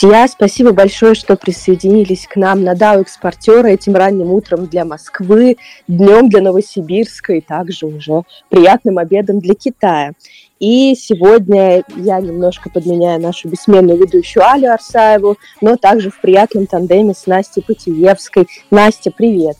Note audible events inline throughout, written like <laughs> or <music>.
Друзья, спасибо большое, что присоединились к нам на DAO экспортера этим ранним утром для Москвы, днем для Новосибирска и также уже приятным обедом для Китая. И сегодня я немножко подменяю нашу бессменную ведущую Алю Арсаеву, но также в приятном тандеме с Настей Путиевской. Настя, привет!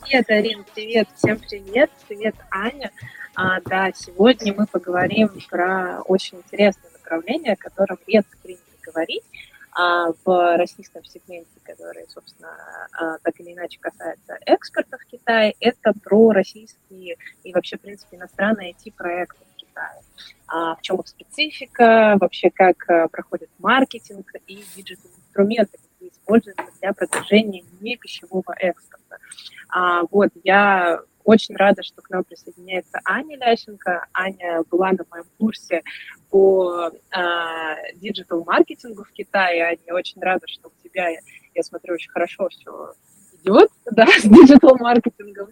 Привет, Арин, привет, всем привет, привет, Аня. А, да, сегодня мы поговорим про очень интересное направление, о котором редко принято говорить а, в российском сегменте, который, собственно, а, так или иначе касается экспорта в Китай, это про российские и вообще, в принципе, иностранные IT-проекты в Китае. А, в чем их специфика, вообще как а, проходит маркетинг и digital-инструменты, какие используются для продвижения не пищевого экспорта. А, вот, я очень рада, что к нам присоединяется Аня Лященко. Аня была на моем курсе по digital-маркетингу в Китае. Аня, очень рада, что у тебя, я смотрю, очень хорошо все идет, да, <laughs> с digital-маркетингом.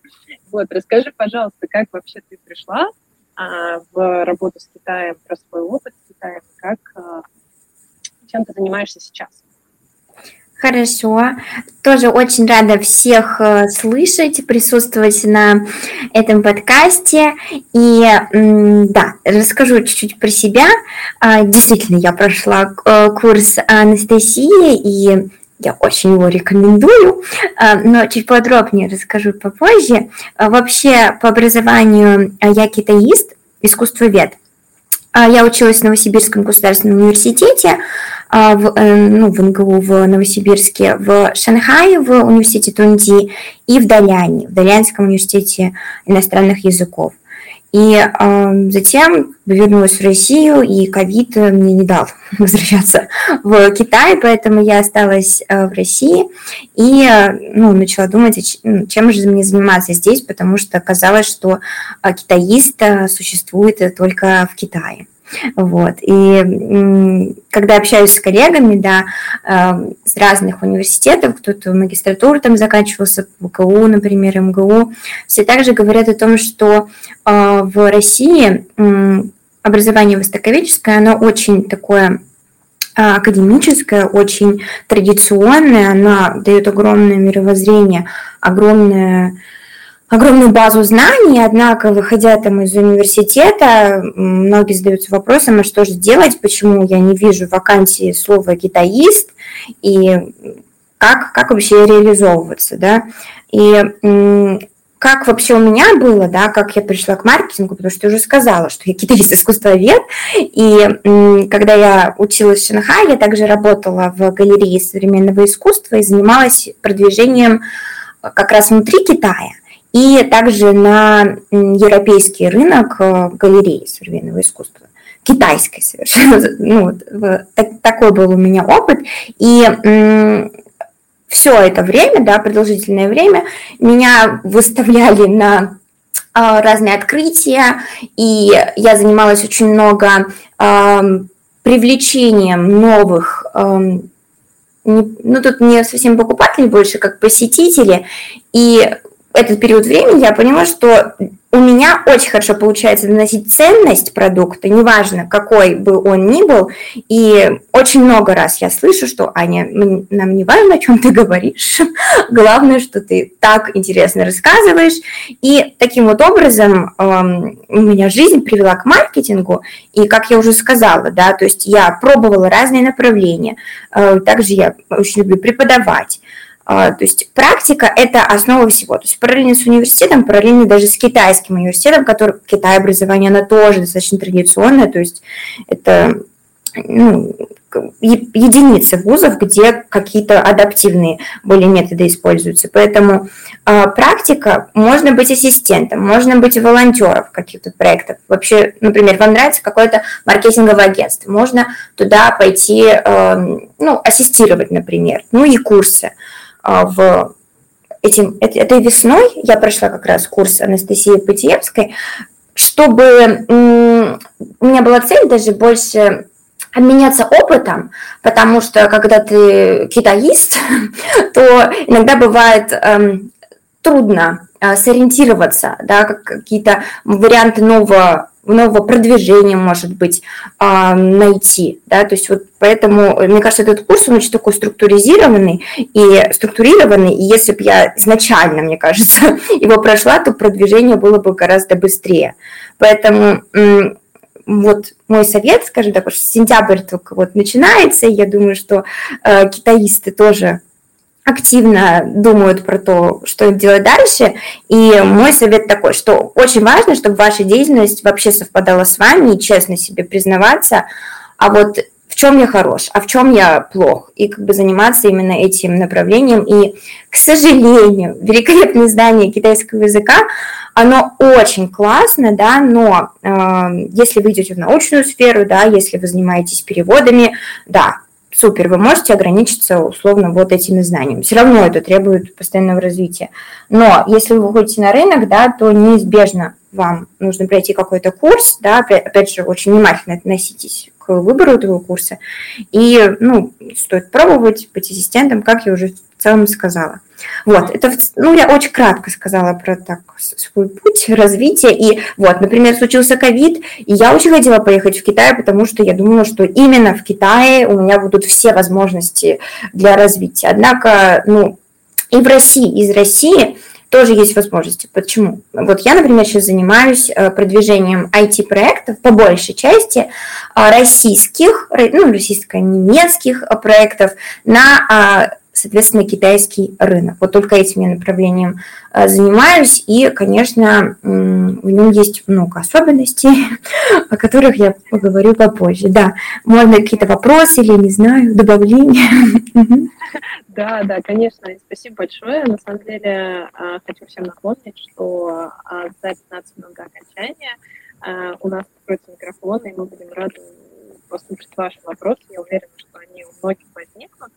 Вот, расскажи, пожалуйста, как вообще ты пришла а, в работу с Китаем, про свой опыт с Китаем, как, а, чем ты занимаешься сейчас? Хорошо. Тоже очень рада всех э, слышать, присутствовать на этом подкасте. И да, расскажу чуть-чуть про себя. А, действительно, я прошла э, курс Анастасии, и я очень его рекомендую, а, но чуть подробнее расскажу попозже. Вообще, по образованию я китаист, искусствовед. Я училась в Новосибирском государственном университете, а, в, э, ну, в НГУ в Новосибирске, в Шанхае, в университете Тунди и в Даляне, в Далянском университете иностранных языков. И э, затем вернулась в Россию, и ковид мне не дал <laughs> возвращаться в Китай, поэтому я осталась э, в России и ну, начала думать, ну, чем же мне заниматься здесь, потому что казалось, что э, китаист существует только в Китае. Вот. И когда общаюсь с коллегами, да, эм, с разных университетов, кто-то магистратуру там заканчивался, ВКУ, например, МГУ, все также говорят о том, что э, в России образование востоковедческое, оно очень такое э, академическое, очень традиционное, оно дает огромное мировоззрение, огромное огромную базу знаний, однако, выходя там из университета, многие задаются вопросом, а что же делать, почему я не вижу вакансии слова «китаист», и как, как вообще реализовываться, да, и как вообще у меня было, да, как я пришла к маркетингу, потому что я уже сказала, что я китаист <laughs> искусствовед, и когда я училась в Шанхае, я также работала в галерее современного искусства и занималась продвижением как раз внутри Китая и также на европейский рынок э, галереи современного искусства китайской совершенно. <laughs> Ну, так, такой был у меня опыт. И все это время, да, продолжительное время, меня выставляли на а, разные открытия, и я занималась очень много привлечением новых ну, тут не совсем покупатели, больше как посетители, и этот период времени я поняла, что у меня очень хорошо получается доносить ценность продукта, неважно, какой бы он ни был. И очень много раз я слышу, что, Аня, нам не важно, о чем ты говоришь. <laughs> Главное, что ты так интересно рассказываешь. И таким вот образом эм, у меня жизнь привела к маркетингу. И, как я уже сказала, да, то есть я пробовала разные направления. Э, также я очень люблю преподавать. А, то есть практика – это основа всего. То есть параллельно с университетом, параллельно даже с китайским университетом, который в Китае образование, оно тоже достаточно традиционное, то есть это ну, единицы вузов, где какие-то адаптивные более методы используются. Поэтому э, практика, можно быть ассистентом, можно быть волонтером каких-то проектах. Вообще, например, вам нравится какое-то маркетинговое агентство, можно туда пойти, э, ну, ассистировать, например, ну и курсы. В этим, этой весной я прошла как раз курс Анастасии Путиевской, чтобы у меня была цель даже больше обменяться опытом, потому что когда ты китаист, <laughs> то иногда бывает эм, трудно а, сориентироваться, да, какие-то варианты нового нового продвижения, может быть, а, найти, да, то есть вот поэтому, мне кажется, этот курс, он очень такой структуризированный и структурированный, и если бы я изначально, мне кажется, <laughs> его прошла, то продвижение было бы гораздо быстрее. Поэтому вот мой совет, скажем так, сентябрь только вот начинается, и я думаю, что э, китаисты тоже активно думают про то, что делать дальше. И мой совет такой, что очень важно, чтобы ваша деятельность вообще совпадала с вами и честно себе признаваться, а вот в чем я хорош, а в чем я плох, и как бы заниматься именно этим направлением. И, к сожалению, <laughs> великолепное знание китайского языка, оно очень классно, да, но э, если вы идете в научную сферу, да, если вы занимаетесь переводами, да, супер, вы можете ограничиться условно вот этими знаниями. Все равно это требует постоянного развития. Но если вы выходите на рынок, да, то неизбежно вам нужно пройти какой-то курс, да, опять же, очень внимательно относитесь к выбору этого курса. И, ну, стоит пробовать, быть ассистентом, как я уже в целом сказала. Вот, это, ну, я очень кратко сказала про так, свой путь развития. И вот, например, случился ковид, и я очень хотела поехать в Китай, потому что я думала, что именно в Китае у меня будут все возможности для развития. Однако, ну, и в России, из России тоже есть возможности. Почему? Вот я, например, сейчас занимаюсь э, продвижением IT-проектов по большей части а, российских, ну, российско-немецких э, проектов на а, соответственно, китайский рынок. Вот только этим я направлением э, занимаюсь, и, конечно, в нем есть много особенностей, <laughs> о которых я поговорю попозже. Да, можно какие-то вопросы или, не знаю, добавления? <laughs> Да, да, конечно, спасибо большое. На самом деле, э, хочу всем напомнить, что э, за 15 минут окончания у нас откроется микрофон, и мы будем рады послушать ваши вопросы. Я уверена, что они у многих возникнут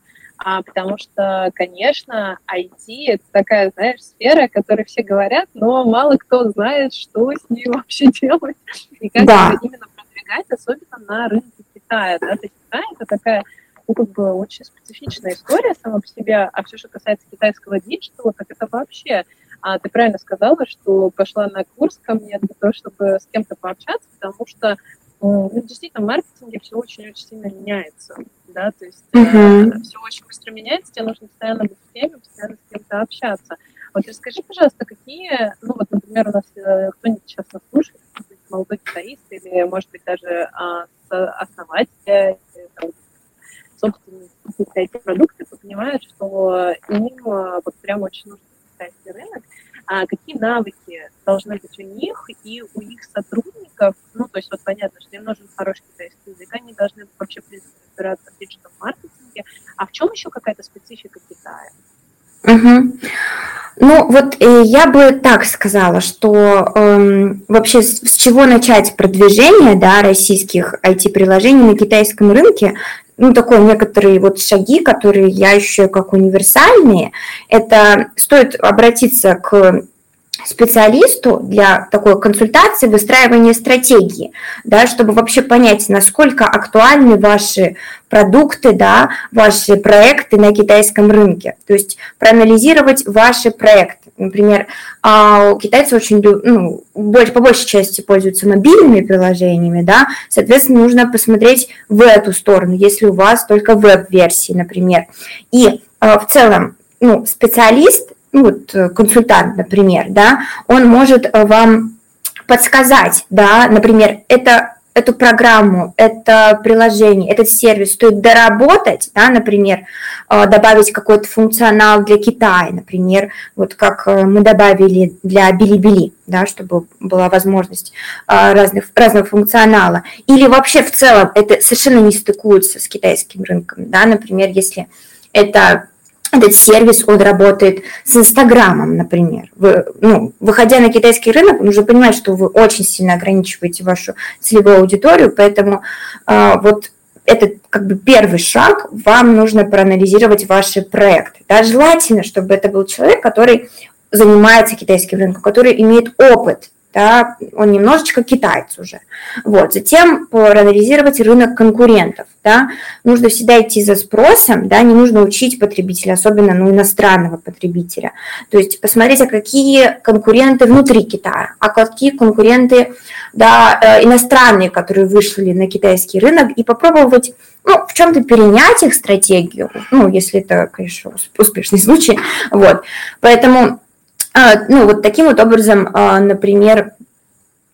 а, потому что, конечно, IT — это такая, знаешь, сфера, о которой все говорят, но мало кто знает, что с ней <laughs> вообще делать и как да. именно продвигать, особенно на рынке Китая. Да? То есть Китай — это такая ну, как бы очень специфичная история сама по себе, а все, что касается китайского диджитала, так это вообще а ты правильно сказала, что пошла на курс ко мне для того, чтобы с кем-то пообщаться, потому что ну, действительно в маркетинге все очень-очень сильно меняется да, то есть uh-huh. э, все очень быстро меняется, тебе нужно постоянно быть в теме, постоянно с кем-то общаться. Вот расскажи, пожалуйста, какие, ну вот, например, у нас э, кто-нибудь сейчас нас слушает, молодой китаист или, может быть, даже э, основатель, там, собственник продукты, понимают, что им э, вот прям очень нужен китайский рынок, а какие навыки должны быть у них и у их сотрудников, ну, то есть вот понятно, нужен хороший китайский язык, они должны вообще, разбираться в диджитал-маркетинге, а в чем еще какая-то специфика Китая? Угу. Ну, вот э, я бы так сказала, что э, вообще с, с чего начать продвижение да, российских IT-приложений на китайском рынке, ну, такой некоторые вот шаги, которые я ищу как универсальные, это стоит обратиться к специалисту для такой консультации, выстраивания стратегии, да, чтобы вообще понять, насколько актуальны ваши продукты, да, ваши проекты на китайском рынке. То есть проанализировать ваши проекты. Например, а, китайцы очень, ну, больше, по большей части пользуются мобильными приложениями, да, соответственно, нужно посмотреть в эту сторону, если у вас только веб-версии, например. И а, в целом, ну, специалист ну, вот, э, консультант, например, да, он может э, вам подсказать, да, например, это эту программу, это приложение, этот сервис стоит доработать, да, например, э, добавить какой-то функционал для Китая, например, вот как мы добавили для Билибили, да, чтобы была возможность разных, разного функционала. Или вообще в целом это совершенно не стыкуется с китайским рынком, да, например, если это этот сервис, он работает с Инстаграмом, например. Вы, ну, выходя на китайский рынок, нужно понимать, что вы очень сильно ограничиваете вашу целевую аудиторию, поэтому э, вот это как бы первый шаг, вам нужно проанализировать ваши проекты. Да? Желательно, чтобы это был человек, который занимается китайским рынком, который имеет опыт да, он немножечко китаец уже. Вот. Затем проанализировать рынок конкурентов, да, нужно всегда идти за спросом, да, не нужно учить потребителя, особенно ну, иностранного потребителя. То есть посмотреть, а какие конкуренты внутри Китая, а какие конкуренты да, э, иностранные, которые вышли на китайский рынок, и попробовать ну, в чем-то перенять их стратегию, ну, если это, конечно, успешный случай, вот. Поэтому, ну, вот таким вот образом, а, например,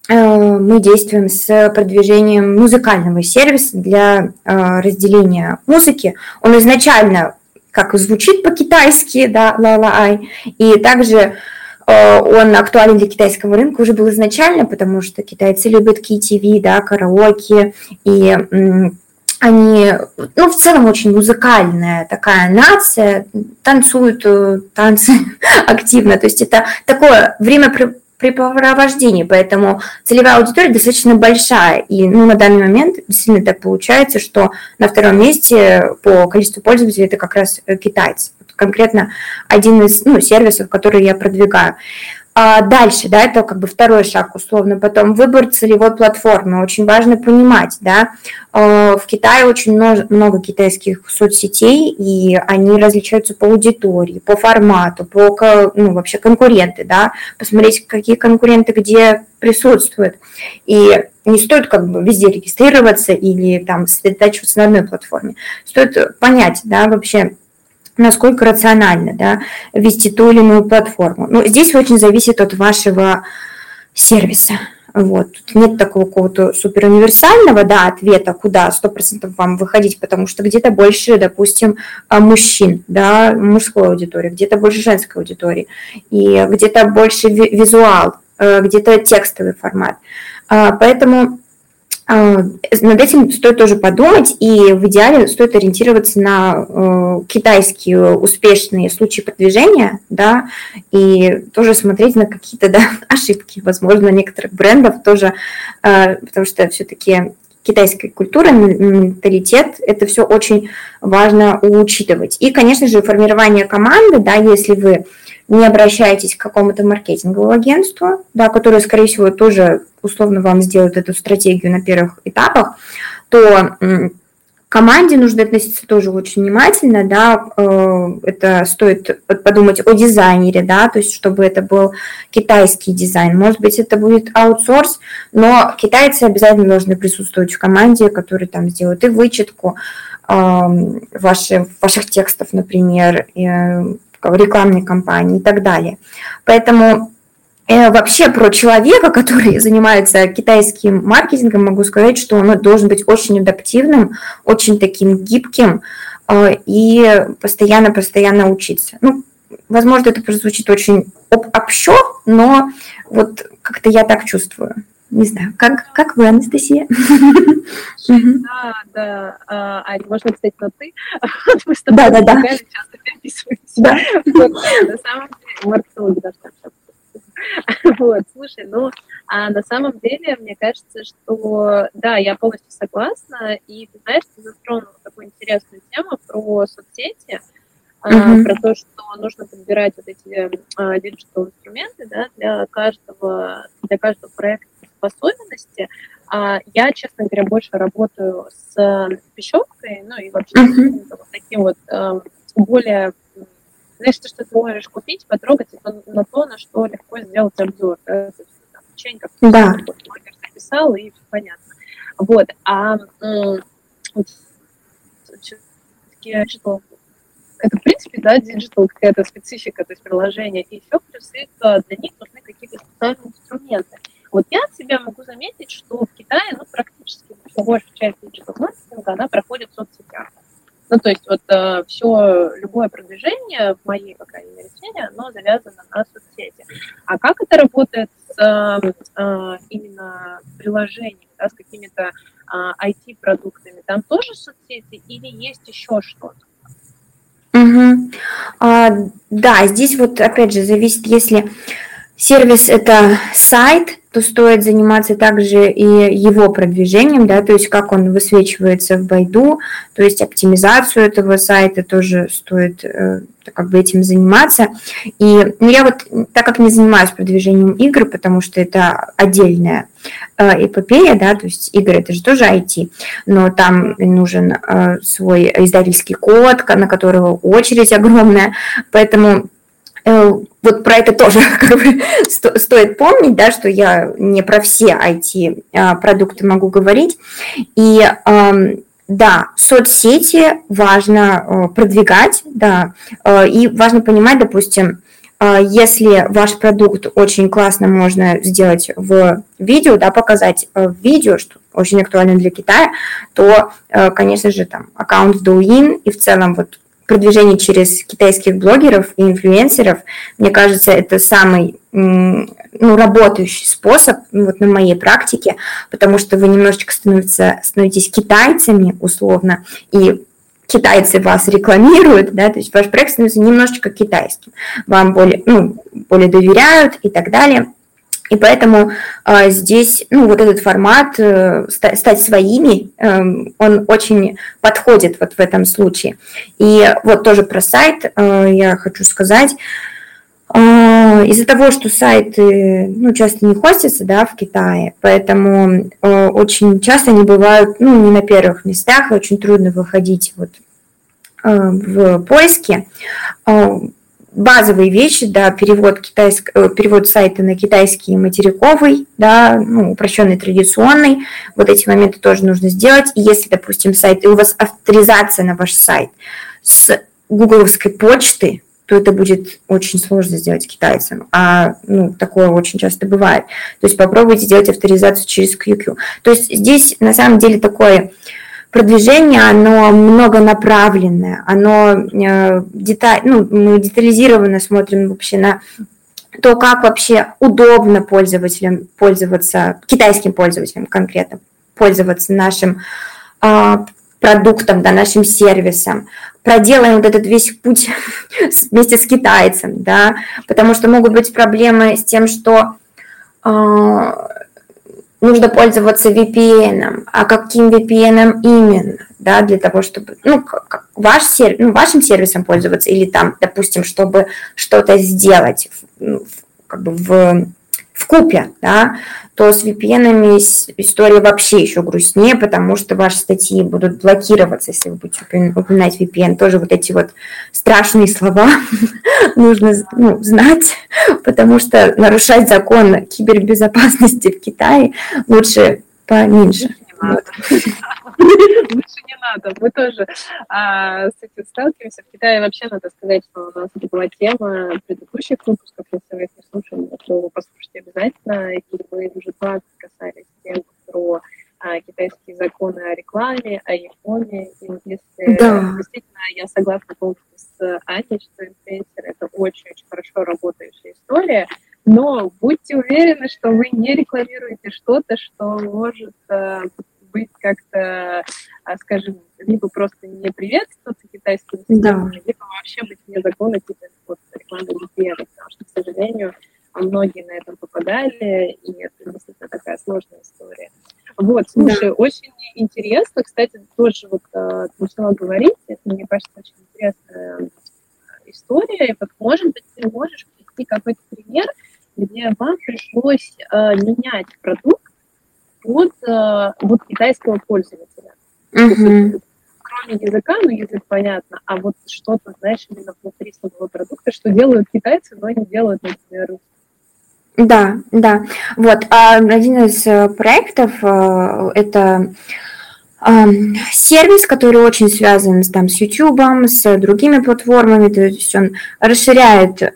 э, мы действуем с продвижением музыкального сервиса для а, разделения музыки. Он изначально как звучит по-китайски, да, ла-ла-ай, и также он актуален для китайского рынка уже был изначально, потому что китайцы любят KTV, да, караоке, и они, ну, в целом очень музыкальная такая нация, танцуют э, танцы <laughs> активно, то есть это такое времяпрепровождение, поэтому целевая аудитория достаточно большая, и ну, на данный момент действительно так получается, что на втором месте по количеству пользователей это как раз э, китайцы. Конкретно один из ну, сервисов, который я продвигаю. А дальше, да, это как бы второй шаг условно. Потом выбор целевой платформы. Очень важно понимать, да, э, в Китае очень много, много китайских соцсетей, и они различаются по аудитории, по формату, по, ну, вообще конкуренты, да, посмотреть, какие конкуренты где присутствуют. И не стоит как бы везде регистрироваться или там сосредотачиваться на одной платформе. Стоит понять, да, вообще, насколько рационально да, вести ту или иную платформу. Но здесь очень зависит от вашего сервиса. Вот. Тут нет такого какого-то супер универсального да, ответа, куда 100% вам выходить, потому что где-то больше, допустим, а, мужчин, да, мужской аудитории, где-то больше женской аудитории, и где-то больше визуал, э, где-то текстовый формат. А, поэтому над этим стоит тоже подумать, и в идеале стоит ориентироваться на э, китайские успешные случаи продвижения, да, и тоже смотреть на какие-то да, <laughs> ошибки, возможно, некоторых брендов тоже, э, потому что все-таки китайская культура, менталитет, это все очень важно учитывать. И, конечно же, формирование команды, да, если вы не обращаетесь к какому-то маркетинговому агентству, да, которое, скорее всего, тоже условно вам сделает эту стратегию на первых этапах, то команде нужно относиться тоже очень внимательно, да, э, это стоит подумать о дизайнере, да, то есть чтобы это был китайский дизайн, может быть, это будет аутсорс, но китайцы обязательно должны присутствовать в команде, которые там сделают и вычетку ваши, ваших текстов, например, рекламной кампании и так далее. Поэтому э, вообще про человека, который <laughs> занимается китайским маркетингом, могу сказать, что он должен быть очень адаптивным, очень таким гибким э, и постоянно-постоянно учиться. Ну, возможно, это прозвучит очень общо, но вот как-то я так чувствую. Не знаю, как, как вы, Анастасия? Да, да. А, Аня, можно, кстати, на ты? <laughs> Да, да, да. часто переписываемся. Да. На самом деле, маркетологи даже так <laughs> вот, слушай, ну, а на самом деле, мне кажется, что, да, я полностью согласна, и ты знаешь, ты затронула такую интересную тему про соцсети, uh-huh. про то, что нужно подбирать вот эти а, digital инструменты, да, для каждого, для каждого проекта по особенности. А я, честно говоря, больше работаю с пищевкой, ну и вообще uh-huh. вот таким вот э, более знаешь, что ты можешь купить, потрогать это на то, на что легко сделать обзор. Да? То есть, там, да. блогер записал, и все понятно. Вот. А вот, что это, в принципе, да, digital какая-то специфика, то есть приложение, и еще плюсы, для них нужны какие-то специальные инструменты. Вот я от себя могу заметить, что в Китае, ну, практически большая часть digital маркетинга, она проходит в соцсетях. Ну, то есть вот э, все, любое продвижение в моей, по крайней мере, сфере, оно завязано на соцсети. А как это работает с э, именно приложениями, да, с какими-то э, IT-продуктами? Там тоже соцсети или есть еще что-то? Угу. А, да, здесь вот опять же зависит, если сервис это сайт, то стоит заниматься также и его продвижением, да, то есть как он высвечивается в Байду, то есть оптимизацию этого сайта тоже стоит э, как бы этим заниматься. И ну, я вот, так как не занимаюсь продвижением игр, потому что это отдельная э, эпопея, да, то есть игры это же тоже IT, но там нужен э, свой издательский код, на которого очередь огромная, поэтому Э, вот про это тоже <laughs> как бы, стоит помнить, да, что я не про все IT-продукты а, могу говорить. И да, соцсети важно э, продвигать, да, э, и важно понимать, допустим, если ваш продукт очень классно можно сделать в видео, да, показать в видео, что очень актуально для Китая, то, конечно же, там аккаунт Douyin и в целом вот продвижение через китайских блогеров и инфлюенсеров, мне кажется, это самый ну, работающий способ ну, вот на моей практике, потому что вы немножечко становится, становитесь китайцами условно, и китайцы вас рекламируют, да, то есть ваш проект становится немножечко китайским, вам более, ну, более доверяют и так далее. И поэтому э, здесь, ну, вот этот формат э, стать своими, э, он очень подходит вот в этом случае. И вот тоже про сайт э, я хочу сказать. Э, из-за того, что сайты, ну, часто не хостятся, да, в Китае, поэтому э, очень часто они бывают, ну, не на первых местах, и очень трудно выходить вот э, в поиске базовые вещи, да, перевод, китайск, э, перевод сайта на китайский материковый, да, ну, упрощенный традиционный, вот эти моменты тоже нужно сделать. И если, допустим, сайт, и у вас авторизация на ваш сайт с гугловской почты, то это будет очень сложно сделать китайцам. А ну, такое очень часто бывает. То есть попробуйте сделать авторизацию через QQ. То есть здесь на самом деле такое продвижение, оно многонаправленное, оно э, деталь, ну, мы детализированно смотрим вообще на то, как вообще удобно пользователям пользоваться, китайским пользователям конкретно, пользоваться нашим э, продуктом, да, нашим сервисом, проделаем вот этот весь путь <laughs> вместе с китайцем, да, потому что могут быть проблемы с тем, что э, нужно пользоваться VPN, а каким VPN именно, да, для того, чтобы, ну, ваш сервис, ну, вашим сервисом пользоваться или там, допустим, чтобы что-то сделать, ну, как бы в в купе, да, то с VPN история вообще еще грустнее, потому что ваши статьи будут блокироваться, если вы будете упоминать VPN. Тоже вот эти вот страшные слова <laughs> нужно ну, знать, потому что нарушать закон кибербезопасности в Китае лучше поменьше. Вот. Лучше не надо. Мы тоже а, с этим сталкиваемся. В Китае вообще надо сказать, что у нас это была тема предыдущих выпусков. Если вы их не слушали, то послушайте обязательно. И мы уже 20 касались тем про а, китайские законы о рекламе, о Японии. И вот если да. действительно я согласна полностью с Аней, что инфлюенсер это очень-очень хорошо работающая история, но будьте уверены, что вы не рекламируете что-то, что может э, быть как-то, а, скажем, либо просто не приветствоваться китайским да. либо вообще быть вне закона типа вот, рекламы VPN, потому что, к сожалению, многие на этом попадали, и это действительно такая сложная история. Вот, слушай, да. очень интересно, кстати, тоже вот э, ты начала говорить, это, мне кажется, очень интересная история, и вот, может быть, ты можешь привести какой-то пример, где вам пришлось э, менять продукт от э, вот китайского пользователя. Угу. кроме языка, ну язык понятно, а вот что-то, знаешь, именно внутри самого продукта, что делают китайцы, но не делают, например, русские. Да, да. Вот а один из э, проектов э, это сервис, который очень связан там, с YouTube, с другими платформами, то есть он расширяет э,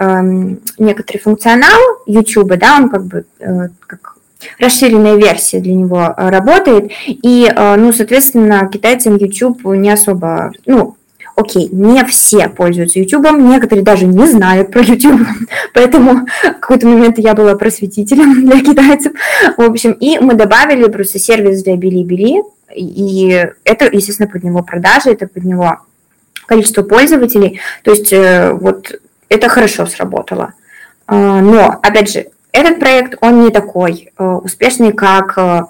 некоторый функционал YouTube, да, он как бы как расширенная версия для него э, работает, и, э, ну, соответственно, китайцам YouTube не особо, ну, окей, не все пользуются YouTube, некоторые даже не знают про YouTube, <laughs> поэтому в какой-то момент я была просветителем <laughs> для китайцев, в общем, и мы добавили просто сервис для Били-Били, и это, естественно, под него продажи, это под него количество пользователей, то есть э, вот это хорошо сработало. А, но, опять же, этот проект, он не такой э, успешный, как э,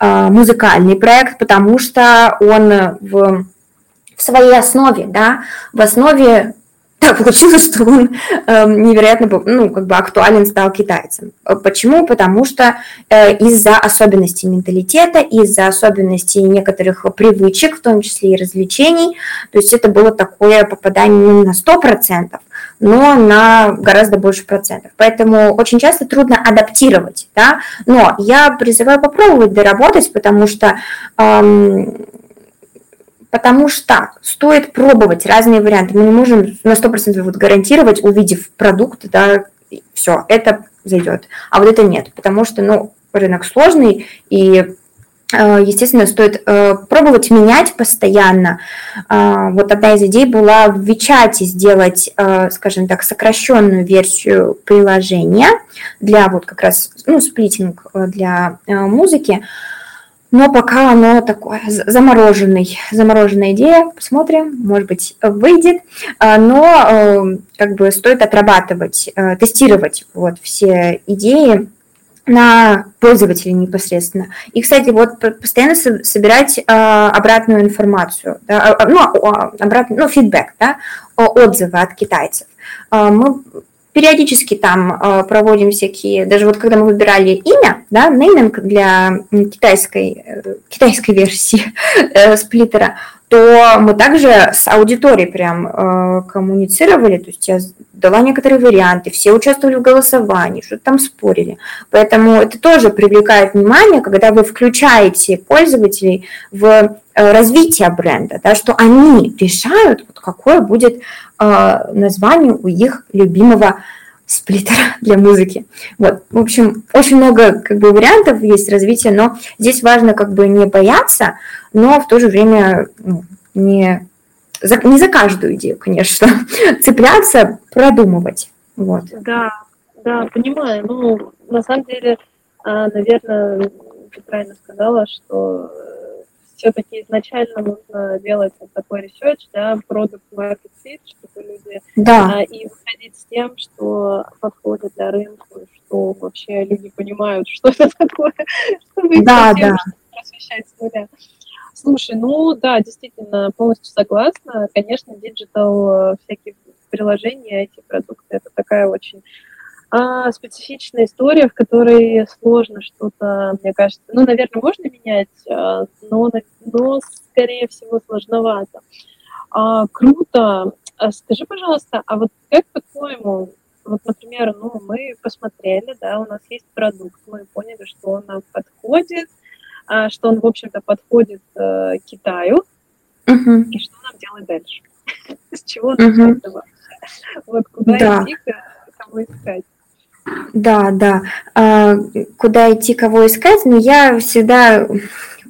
э, музыкальный проект, потому что он в, в своей основе, да, в основе так <laughs> получилось, что он э, невероятно ну, как бы актуален стал китайцам. Почему? Потому что э, из-за особенностей менталитета, из-за особенностей некоторых привычек, в том числе и развлечений, то есть это было такое попадание на 100%, но на гораздо больше процентов. Поэтому очень часто трудно адаптировать, да, но я призываю попробовать доработать, потому что эм, потому что стоит пробовать разные варианты. Мы не можем на 100% вот гарантировать, увидев продукт, да, все, это зайдет. А вот это нет, потому что, ну, рынок сложный, и естественно, стоит э, пробовать менять постоянно. Э, вот одна из идей была в Вичате сделать, скажем так, сокращенную версию приложения для вот как раз, ну, сплитинг для музыки, но пока оно такое замороженный, замороженная идея, посмотрим, может быть, выйдет, но э, как бы стоит отрабатывать, э, тестировать вот все идеи на пользователей непосредственно. И, кстати, вот постоянно собирать э, обратную информацию, да, а, ну, обратный, ну, фидбэк, да, отзывы от китайцев. Мы периодически там проводим всякие, даже вот когда мы выбирали имя, да, нейминг для китайской, э, китайской версии э, сплиттера, то мы также с аудиторией прям э, коммуницировали, то есть я дала некоторые варианты, все участвовали в голосовании, что-то там спорили. Поэтому это тоже привлекает внимание, когда вы включаете пользователей в э, развитие бренда, да, что они решают, вот какое будет э, название у их любимого сплиттера <laughs> для музыки. Вот, в общем, очень много как бы вариантов есть развития, но здесь важно как бы не бояться, но в то же время ну, не, за, не за каждую идею, конечно, <laughs> цепляться, продумывать. Вот. Да, да, понимаю. Ну, на самом деле, а, наверное, ты правильно сказала, что все-таки изначально нужно делать вот такой research, да, product market fit, чтобы люди да. а, и выходить с тем, что подходит для рынка, что вообще люди понимают, <laughs> что это такое, чтобы да, да. просвещать с нуля. Слушай, ну да, действительно, полностью согласна. Конечно, digital, э, всякие приложения, эти продукты, это такая очень а, специфичная история, в которой сложно что-то, мне кажется, ну, наверное, можно менять, а, но, но скорее всего, сложновато. А, круто. А скажи, пожалуйста, а вот как по-твоему, вот, например, ну, мы посмотрели, да, у нас есть продукт, мы поняли, что он нам подходит, а, что он, в общем-то, подходит э, Китаю, uh-huh. и что нам делать дальше? <laughs> С чего начать uh-huh. Вот куда да. идти, кого искать? Да, да. А, куда идти, кого искать? Но ну, я всегда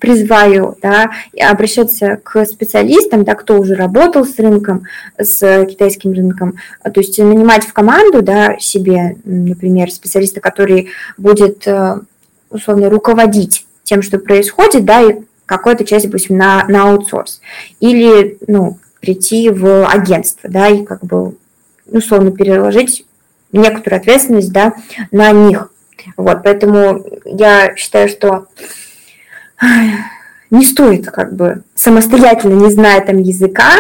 призываю да, обращаться к специалистам, да, кто уже работал с рынком, с китайским рынком, то есть нанимать в команду да, себе, например, специалиста, который будет э, условно руководить тем, что происходит, да, и какую-то часть, допустим, на, на аутсорс. Или, ну, прийти в агентство, да, и как бы условно переложить некоторую ответственность, да, на них. Вот, поэтому я считаю, что не стоит как бы самостоятельно, не зная там языка,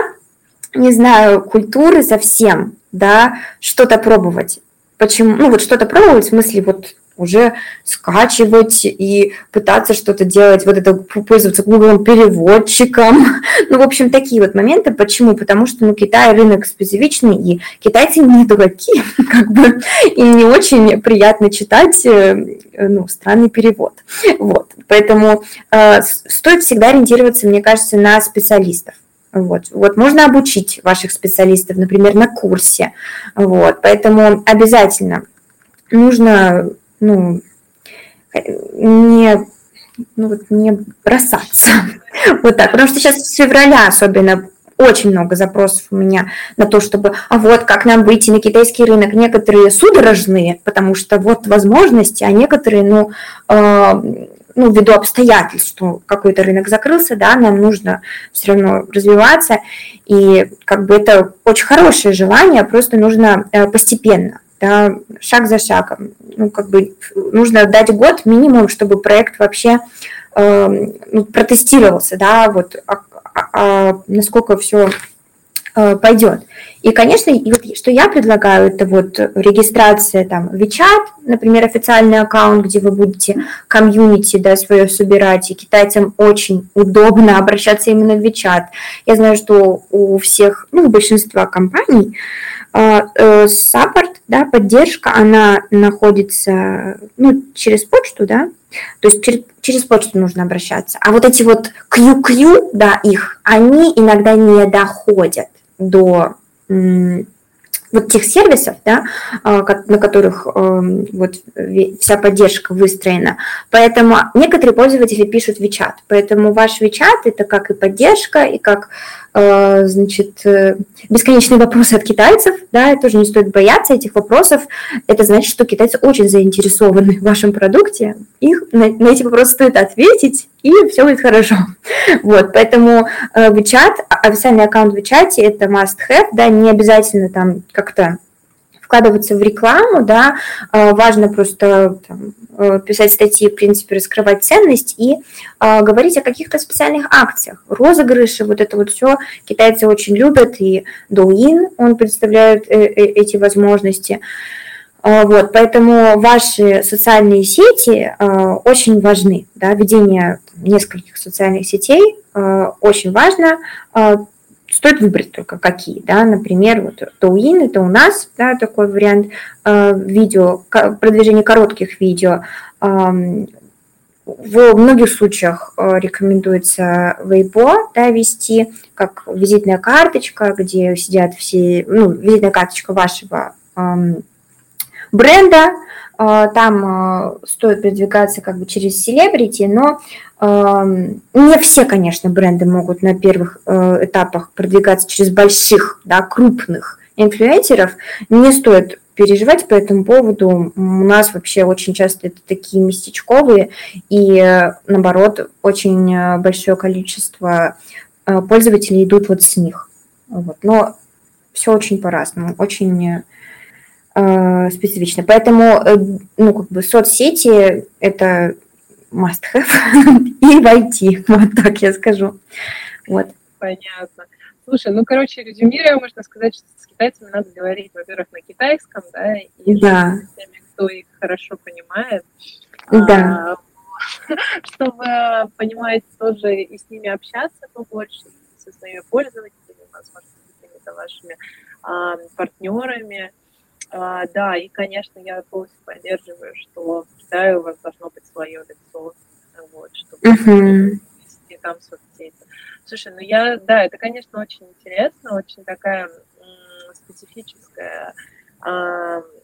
не знаю культуры совсем, да, что-то пробовать. Почему? Ну вот что-то пробовать, в смысле вот уже скачивать и пытаться что-то делать, вот это пользоваться Google переводчиком. <laughs> Ну, в общем, такие вот моменты. Почему? Потому что, ну, Китай рынок специфичный, и китайцы не дураки, <laughs> как бы, им не очень приятно читать, э, ну, странный перевод. Вот, поэтому э, стоит всегда ориентироваться, мне кажется, на специалистов. Вот. вот можно обучить ваших специалистов, например, на курсе. Вот. Поэтому обязательно нужно ну, не, ну, вот не бросаться. <laughs> Вот так. Потому что сейчас с февраля особенно очень много запросов у меня на то, чтобы, а вот как нам выйти на китайский рынок. Некоторые судорожные, потому что вот возможности, а некоторые, ну, э, ну, ввиду обстоятельств, что какой-то рынок закрылся, да, нам нужно все равно развиваться, и как бы это очень хорошее желание, просто нужно э, постепенно шаг за шагом. Ну, как бы нужно дать год минимум, чтобы проект вообще э, ну, протестировался, да, вот а, а, а, насколько все Э, пойдет. И, конечно, и вот, что я предлагаю, это вот регистрация там в WeChat, например, официальный аккаунт, где вы будете комьюнити да, свое собирать, и китайцам очень удобно обращаться именно в WeChat. Я знаю, что у всех, ну, у большинства компаний э, э, саппорт, да, поддержка, она находится ну, через почту, да, то есть через, через почту нужно обращаться. А вот эти вот QQ, да, их, они иногда не доходят до вот тех сервисов, да, а, на которых эм, вот вся поддержка выстроена. Поэтому некоторые пользователи пишут WeChat. Поэтому ваш WeChat это как и поддержка, и как значит, э, бесконечные вопросы от китайцев, да, тоже не стоит бояться этих вопросов. Это значит, что китайцы очень заинтересованы в вашем продукте. Их на, на эти вопросы стоит ответить, и все будет хорошо. <laughs> Вот, поэтому э, WeChat, официальный аккаунт в WeChat это must have, да, не обязательно там как-то вкладываться в рекламу, да, важно просто там, э, писать статьи, в принципе, раскрывать ценность и а, говорить о каких-то специальных акциях, розыгрыши, вот это вот все китайцы очень любят, и Douyin, он представляет э, э, эти возможности. Вот, поэтому ваши социальные сети очень важны. Да, ведение нескольких социальных сетей очень важно стоит выбрать только какие, да, например, вот Douyin, это у нас, да, такой вариант э, видео, продвижение коротких видео. Э, в многих случаях э, рекомендуется Weibo, да, вести как визитная карточка, где сидят все, ну, визитная карточка вашего э, бренда, э, там стоит продвигаться как бы через селебрити, но не все, конечно, бренды могут на первых э, этапах продвигаться через больших, да, крупных инфлюенсеров. Не стоит переживать по этому поводу. У нас вообще очень часто это такие местечковые, и наоборот, очень э, большое количество э, пользователей идут вот с них. Вот. Но все очень по-разному, очень э, специфично. Поэтому, ну, как бы соцсети – это must have <laughs> и войти, <laughs> вот так я скажу. Вот. Понятно. Слушай, ну, короче, резюмируя, можно сказать, что с китайцами надо говорить, во-первых, на китайском, да, и да. с теми, кто их хорошо понимает. Да. А, <laughs> чтобы понимать тоже и с ними общаться побольше, и со своими пользователями, возможно, с какими-то вашими а, партнерами. А, да, и, конечно, я полностью поддерживаю, что в Китае у вас должно быть свое лицо, вот, чтобы uh-huh. вести там соцсети. Слушай, ну я, да, это, конечно, очень интересно, очень такая м, специфическая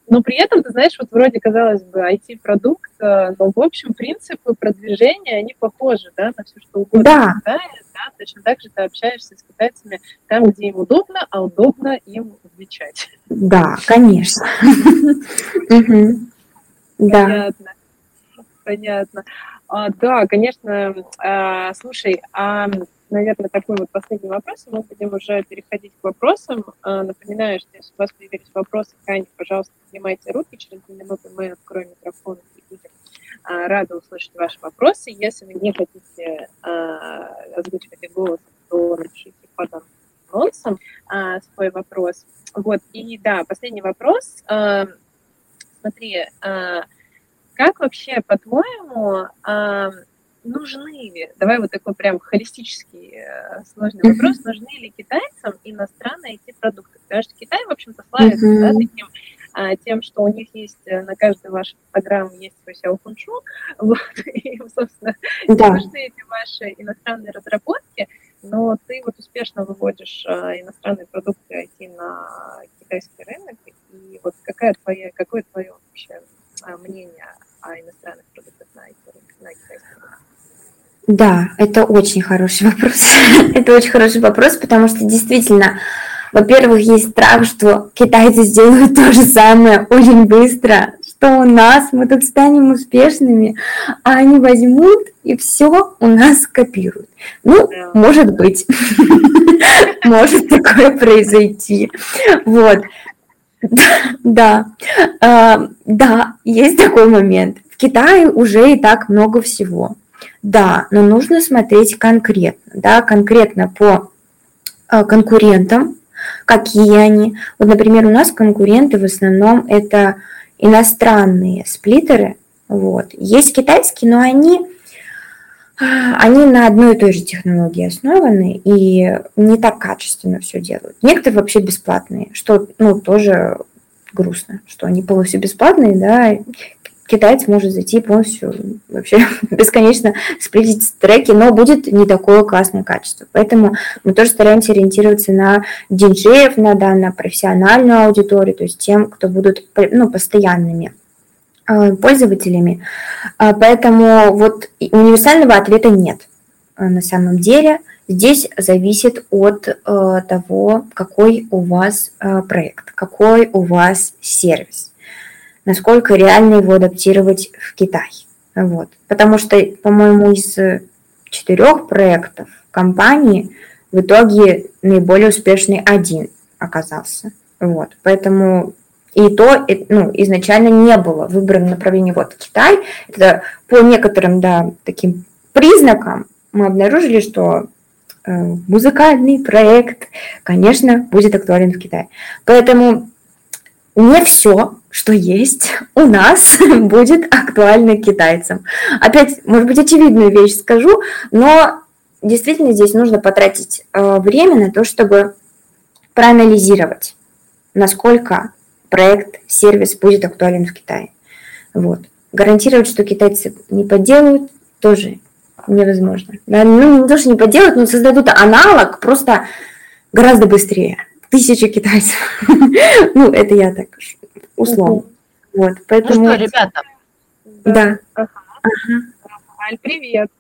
но при этом, ты знаешь, вот вроде, казалось бы, IT-продукт, э, но, в общем, принципы продвижения, они похожи, да, на все, что угодно да. в Китае, да, точно так же ты общаешься с китайцами там, где им удобно, а удобно им отвечать. Да, конечно. Понятно. Понятно. А, да, конечно. А, слушай, а наверное, такой вот последний вопрос, и мы будем уже переходить к вопросам. А, напоминаю, что если у вас появились вопросы, крайне, пожалуйста, поднимайте руки, через две минуты мы откроем микрофон и будем а, рады услышать ваши вопросы. Если вы не хотите а, озвучивать голос, то напишите под анонсом свой вопрос. Вот, и да, последний вопрос. Смотри, как вообще, по-твоему, нужны ли, давай вот такой прям холистический э, сложный вопрос, нужны ли китайцам иностранные IT-продукты? Потому что Китай, в общем-то, славится да, таким а, тем, что у них есть э, на каждой вашей программе есть свой сяохуншу, <laughs> вот, и, собственно, да. нужны эти ваши иностранные разработки, но ты вот успешно выводишь а, иностранные продукты IT на китайский рынок, и вот какая твоя, какое твое вообще мнение о иностранных продуктах на, IT, на китайском рынке? Да, это очень хороший <laughs> вопрос. это очень хороший вопрос, потому что действительно, во-первых, есть страх, что китайцы сделают то же самое очень быстро, что у нас, мы тут станем успешными, а они возьмут и все у нас копируют. Ну, может быть, <laughs> может такое произойти. Вот. Да, да, да, есть такой момент. В Китае уже и так много всего. Да, но нужно смотреть конкретно, да, конкретно по э, конкурентам, какие они. Вот, например, у нас конкуренты в основном это иностранные сплиттеры, вот. Есть китайские, но они, а, они на одной и той же технологии основаны и не так качественно все делают. Некоторые вообще бесплатные, что ну, тоже грустно, что они полностью бесплатные, да, китаец может зайти полностью вообще <laughs> бесконечно сплитить треки, но будет не такое классное качество. Поэтому мы тоже стараемся ориентироваться на диджеев, на, да, на профессиональную аудиторию, то есть тем, кто будут ну, постоянными э, пользователями. А, поэтому вот универсального ответа нет э, на самом деле. Здесь зависит от э, того, какой у вас проект, какой у вас сервис насколько реально его адаптировать в Китай. Вот. Потому что, по-моему, из четырех проектов компании в итоге наиболее успешный один оказался. Вот. Поэтому и то ну, изначально не было выбрано направление вот Китай. Это по некоторым да, таким признакам мы обнаружили, что э, музыкальный проект, конечно, будет актуален в Китае. Поэтому не все, что есть у нас, <laughs> будет актуально китайцам. Опять, может быть, очевидную вещь скажу, но действительно здесь нужно потратить э, время на то, чтобы проанализировать, насколько проект, сервис будет актуален в Китае. Вот. Гарантировать, что китайцы не подделают, тоже невозможно. Да, ну, не то, что не подделают, но создадут аналог просто гораздо быстрее тысячи китайцев. <laughs> ну, это я так условно. Вот, поэтому... Ну что, ребята? Да. Ага. Аль, привет.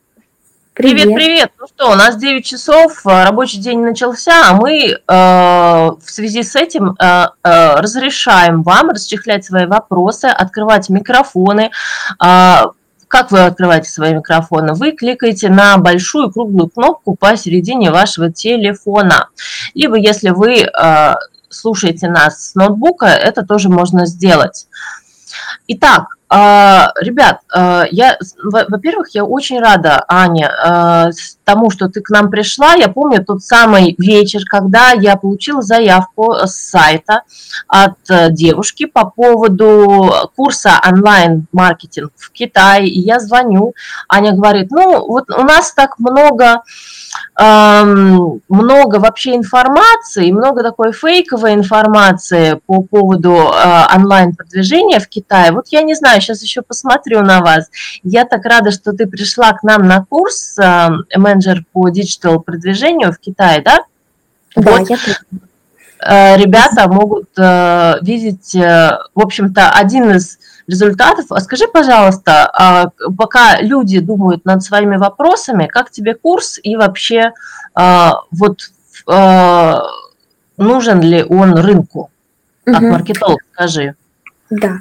Привет, привет. Ну что, у нас 9 часов, э, рабочий день начался, а мы э, в связи с этим э, э, разрешаем вам расчехлять свои вопросы, открывать микрофоны, э, как вы открываете свои микрофоны? Вы кликаете на большую круглую кнопку посередине вашего телефона. Либо если вы э, слушаете нас с ноутбука, это тоже можно сделать. Итак, ребят, а, я, во-первых, я очень рада, Аня, а, тому, что ты к нам пришла. Я помню тот самый вечер, когда я получила заявку с сайта от э, девушки по поводу курса онлайн-маркетинг в Китае. И я звоню, Аня говорит, ну, вот у нас так много много вообще информации, много такой фейковой информации по поводу онлайн-продвижения в Китае. Вот я не знаю, знаю, сейчас еще посмотрю на вас. Я так рада, что ты пришла к нам на курс э, менеджер по digital продвижению в Китае, да? Да, вот. я э, Ребята могут э, видеть, в общем-то, один из результатов. А скажи, пожалуйста, а, пока люди думают над своими вопросами, как тебе курс и вообще вот нужен ли он рынку? Как угу. маркетолог, скажи. Да,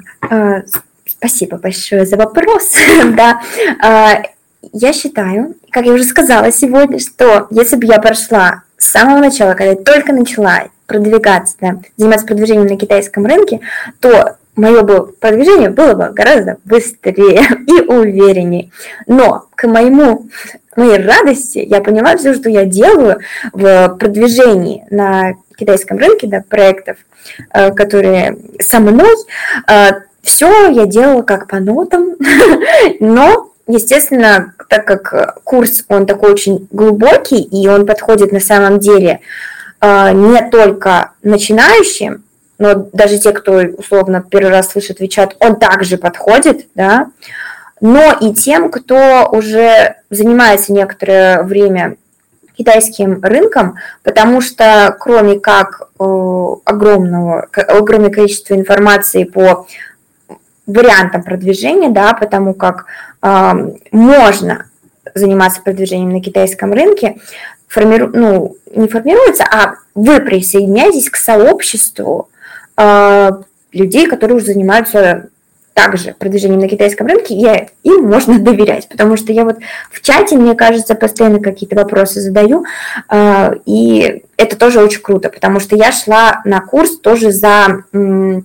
Спасибо большое за вопрос. <laughs> да. А, я считаю, как я уже сказала сегодня, что если бы я прошла с самого начала, когда я только начала продвигаться, да, заниматься продвижением на китайском рынке, то мое бы продвижение было бы гораздо быстрее <laughs> и увереннее. Но к моему моей радости я поняла все, что я делаю в продвижении на китайском рынке, да, проектов, э, которые со мной, э, все я делала как по нотам, <laughs> но, естественно, так как курс, он такой очень глубокий, и он подходит на самом деле а, не только начинающим, но даже те, кто условно первый раз слышит WeChat, он также подходит, да, но и тем, кто уже занимается некоторое время китайским рынком, потому что кроме как э, огромного, огромное количество информации по вариантом продвижения, да, потому как э, можно заниматься продвижением на китайском рынке, формиру, ну, не формируется, а вы присоединяетесь к сообществу э, людей, которые уже занимаются также продвижением на китайском рынке, я, им можно <laughs> доверять, потому что я вот в чате, мне кажется, постоянно какие-то вопросы задаю, э, и это тоже очень круто, потому что я шла на курс тоже за э,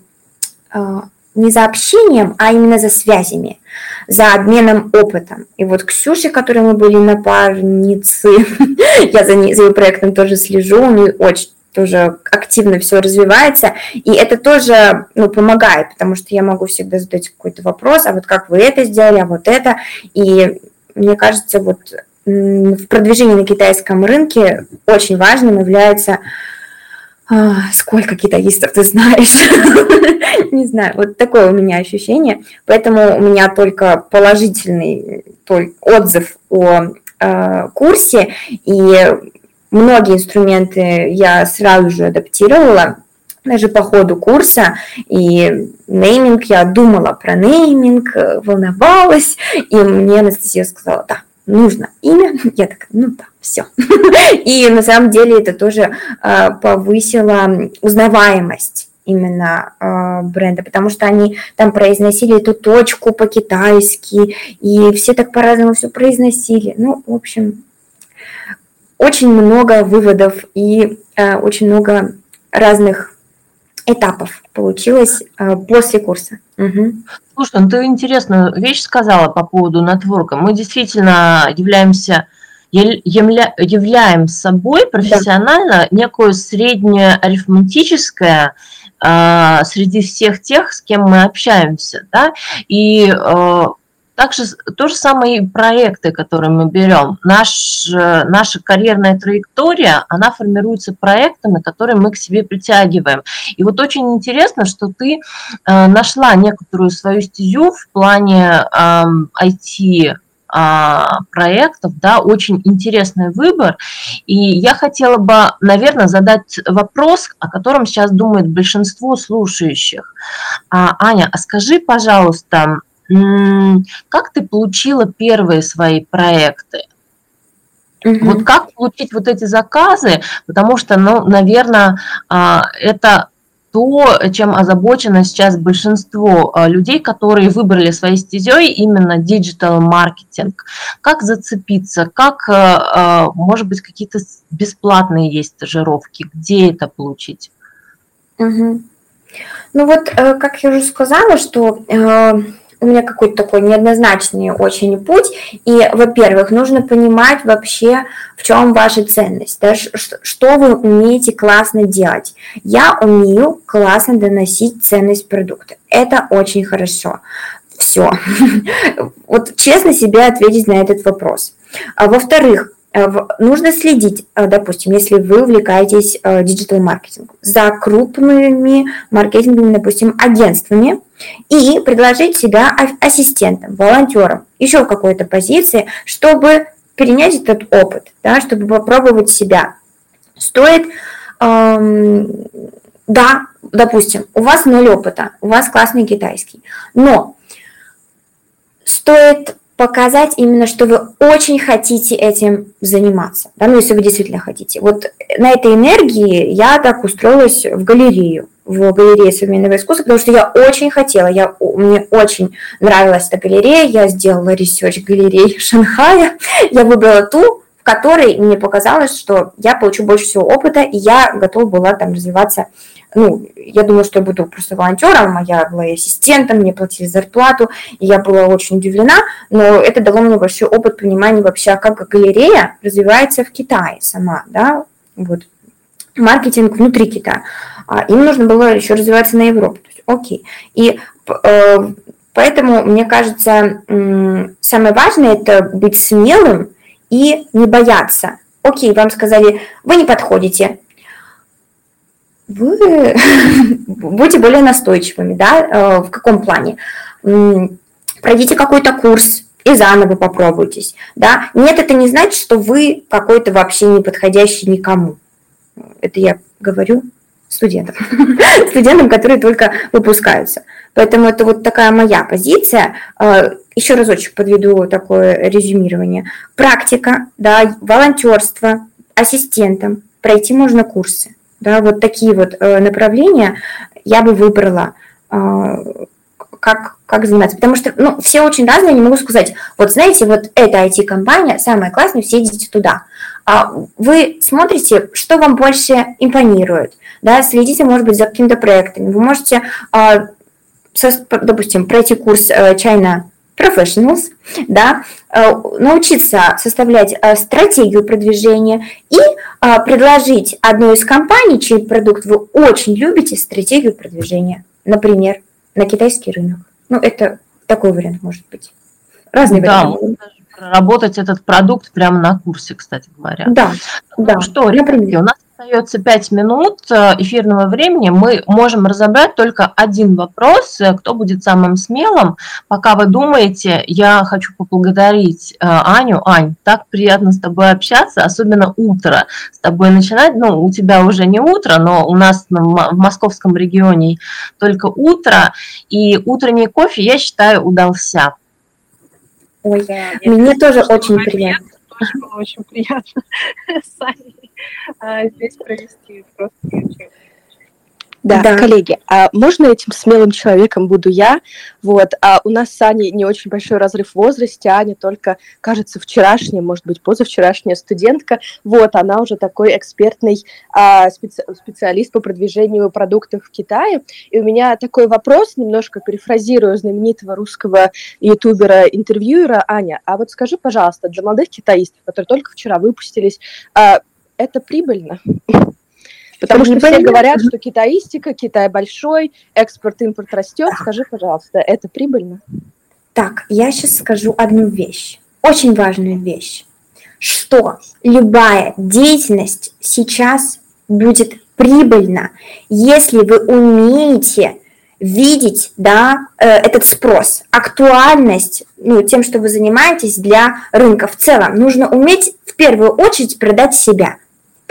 не за общением, а именно за связями, за обменом опытом. И вот Ксюша, которой мы были напарницы, <laughs> я за, ней, за ее проектом тоже слежу, у нее очень тоже активно все развивается, и это тоже ну, помогает, потому что я могу всегда задать какой-то вопрос, а вот как вы это сделали, а вот это, и мне кажется, вот в продвижении на китайском рынке очень важным является сколько китаистов ты знаешь? <laughs> Не знаю, вот такое у меня ощущение. Поэтому у меня только положительный отзыв о а, курсе, и многие инструменты я сразу же адаптировала, даже по ходу курса, и нейминг, я думала про нейминг, волновалась, и мне Анастасия сказала, да, нужно имя. <laughs> Я такая, ну да, все. <laughs> И на самом деле это тоже а, повысило узнаваемость именно э, бренда, потому что они там произносили эту точку по-китайски, и все так по-разному все произносили. Ну, в общем, очень много выводов и э, очень много разных этапов получилось э, после курса. Угу. Слушай, ну ты интересную вещь сказала по поводу нетворка. Мы действительно являемся явля, являем собой профессионально да. некое среднее арифметическое э, среди всех тех, с кем мы общаемся, да, и э, также то же самое и проекты, которые мы берем. Наш, наша карьерная траектория, она формируется проектами, которые мы к себе притягиваем. И вот очень интересно, что ты э, нашла некоторую свою стезю в плане э, IT а, проектов, да, очень интересный выбор. И я хотела бы, наверное, задать вопрос, о котором сейчас думает большинство слушающих. А, Аня, а скажи, пожалуйста, как ты получила первые свои проекты? Угу. Вот как получить вот эти заказы, потому что, ну, наверное, а, это то, чем озабочено сейчас большинство а, людей, которые выбрали своей стезей именно digital маркетинг. Как зацепиться, как, а, может быть, какие-то бесплатные есть стажировки, где это получить? Угу. Ну вот, э, как я уже сказала, что э, у меня какой-то такой неоднозначный очень путь. И, во-первых, нужно понимать вообще, в чем ваша ценность, да, что вы умеете классно делать. Я умею классно доносить ценность продукта. Это очень хорошо. Все. <laughs> Вот честно себе ответить на этот вопрос. А во-вторых, Э, нужно следить, э, допустим, если вы увлекаетесь э, диджитал-маркетингом, за крупными маркетинговыми, допустим, агентствами и предложить себя ассистентом, волонтером, еще в какой-то позиции, чтобы перенять этот опыт, да, чтобы попробовать себя. Стоит, эм, да, допустим, у вас ноль опыта, у вас классный китайский, но стоит показать именно, что вы очень хотите этим заниматься, да, ну, если вы действительно хотите. Вот на этой энергии я так устроилась в галерею, в галерее современного искусства, потому что я очень хотела, я, мне очень нравилась эта галерея, я сделала research галереи <laughs> Шанхая, я выбрала ту, в которой мне показалось, что я получу больше всего опыта, и я готова была там развиваться ну, я думала, что я буду просто волонтером, а я была ассистентом, мне платили зарплату, и я была очень удивлена, но это дало мне большой опыт понимания вообще, как галерея развивается в Китае сама, да, вот, маркетинг внутри Китая. А им нужно было еще развиваться на Европу, то есть, окей. И э, поэтому, мне кажется, э, самое важное – это быть смелым и не бояться. Окей, вам сказали, вы не подходите, вы <laughs> будете более настойчивыми, да, э, в каком плане? Пройдите какой-то курс и заново попробуйтесь, да. Нет, это не значит, что вы какой-то вообще не подходящий никому. Это я говорю студентам, <laughs> студентам, которые только выпускаются. Поэтому это вот такая моя позиция. Э, Еще разочек подведу такое резюмирование. Практика, да, волонтерство, ассистентом, пройти можно курсы да, вот такие вот э, направления я бы выбрала. А, как, как заниматься. Потому что ну, все очень разные, не могу сказать, вот знаете, вот эта IT-компания самая классная, все идите туда. А вы смотрите, что вам больше импонирует, да, следите, может быть, за какими-то проектами. Вы можете, а, допустим, пройти курс э, China professionals, да, э, научиться составлять э, стратегию продвижения и э, предложить одной из компаний, чей продукт вы очень любите, стратегию продвижения, например, на китайский рынок. Ну, это такой вариант может быть. Разные да, варианты. Работать этот продукт прямо на курсе, кстати говоря. Да, ну, да. Что, ребятки, у нас остается 5 минут э, эфирного времени. Мы можем разобрать только один вопрос. Э, кто будет самым смелым? Пока вы думаете, я хочу поблагодарить э, Аню. Ань, так приятно с тобой общаться, особенно утро с тобой начинать. Ну, у тебя уже не утро, но у нас в московском регионе только утро. И утренний кофе, я считаю, удался. Ой, да, мне тоже очень приятно. Тоже было очень приятно <laughs> с Аней а, здесь провести. Просто очень да, да, коллеги, а можно этим смелым человеком буду я? Вот, а у нас с Аней не очень большой разрыв в возрасте, Аня только, кажется, вчерашняя, может быть, позавчерашняя студентка. Вот, она уже такой экспертный а, специ специалист по продвижению продуктов в Китае. И у меня такой вопрос, немножко перефразирую знаменитого русского ютубера-интервьюера. Аня, а вот скажи, пожалуйста, для молодых китаистов, которые только вчера выпустились, а, это прибыльно? <laughs> Потому что все говорят, что китаистика, Китай большой, экспорт-импорт растет. Скажи, пожалуйста, это прибыльно? Так, я сейчас скажу одну вещь, очень важную вещь, что любая деятельность сейчас будет прибыльна, если вы умеете видеть да, э, этот спрос, актуальность ну, тем, что вы занимаетесь для рынка в целом. Нужно уметь в первую очередь продать себя,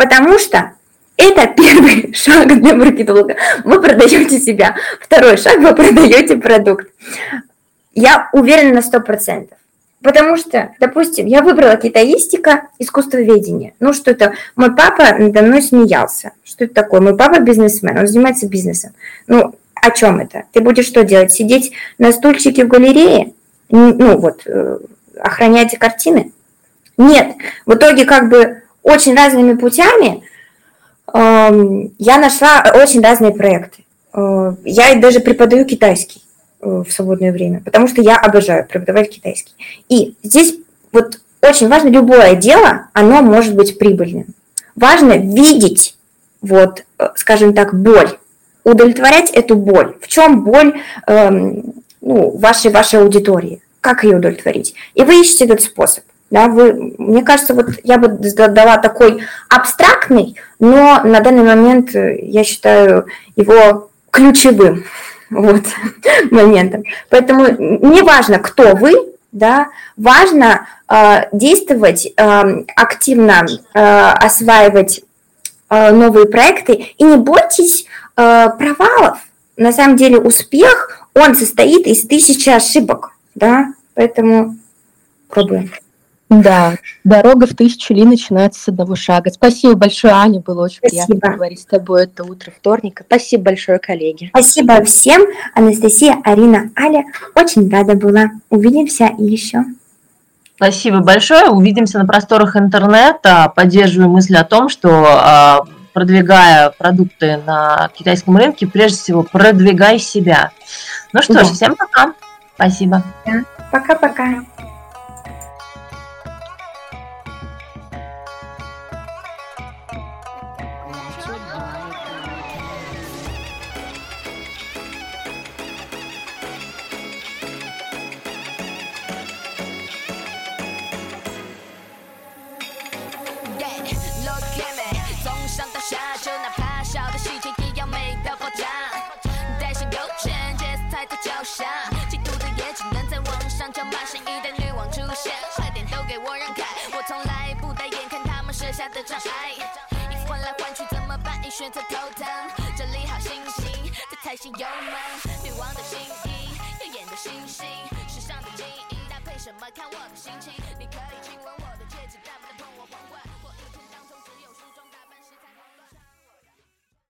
потому что это первый <laughs> шаг для маркетолога. Вы продаете себя. Второй шаг, вы продаете продукт. Я уверена на 100%. Потому что, допустим, я выбрала китаистика, искусствоведение. Ну, что это? Мой папа надо мной смеялся. Что это такое? Мой папа бизнесмен, он занимается бизнесом. Ну, о чем это? Ты будешь что делать? Сидеть на стульчике в галерее? Ну, вот, э, охранять картины? Нет. В итоге, как бы, очень разными путями я нашла очень разные проекты. Э, я даже преподаю китайский э, в свободное время, потому что я обожаю преподавать китайский. И здесь вот очень важно, любое дело, оно может быть прибыльным. Важно видеть, вот, э, скажем так, боль, удовлетворять эту боль. В чем боль эм, ну, вашей, вашей аудитории? Как ее удовлетворить? И вы ищете этот способ. Да, вы, мне кажется, вот я бы дала такой абстрактный, но на данный момент э, я считаю его ключевым <laughs> вот, <laughs> моментом. Поэтому не важно, кто вы, да, важно э, действовать, э, активно э, осваивать э, новые проекты и не бойтесь э, провалов. На самом деле успех, он состоит из тысячи ошибок, да, поэтому пробуем. Да, дорога в тысячу ли начинается с одного шага. Спасибо большое, Аня, было очень Спасибо. приятно говорить с тобой это утро вторника. Спасибо большое, коллеги. Спасибо всем. Анастасия, Арина, Аля, очень рада была. Увидимся еще. Спасибо большое. Увидимся на просторах интернета. Поддерживаю мысль о том, что а, продвигая продукты на китайском рынке, прежде всего продвигай себя. Ну что да. ж, всем пока. Спасибо. Пока-пока.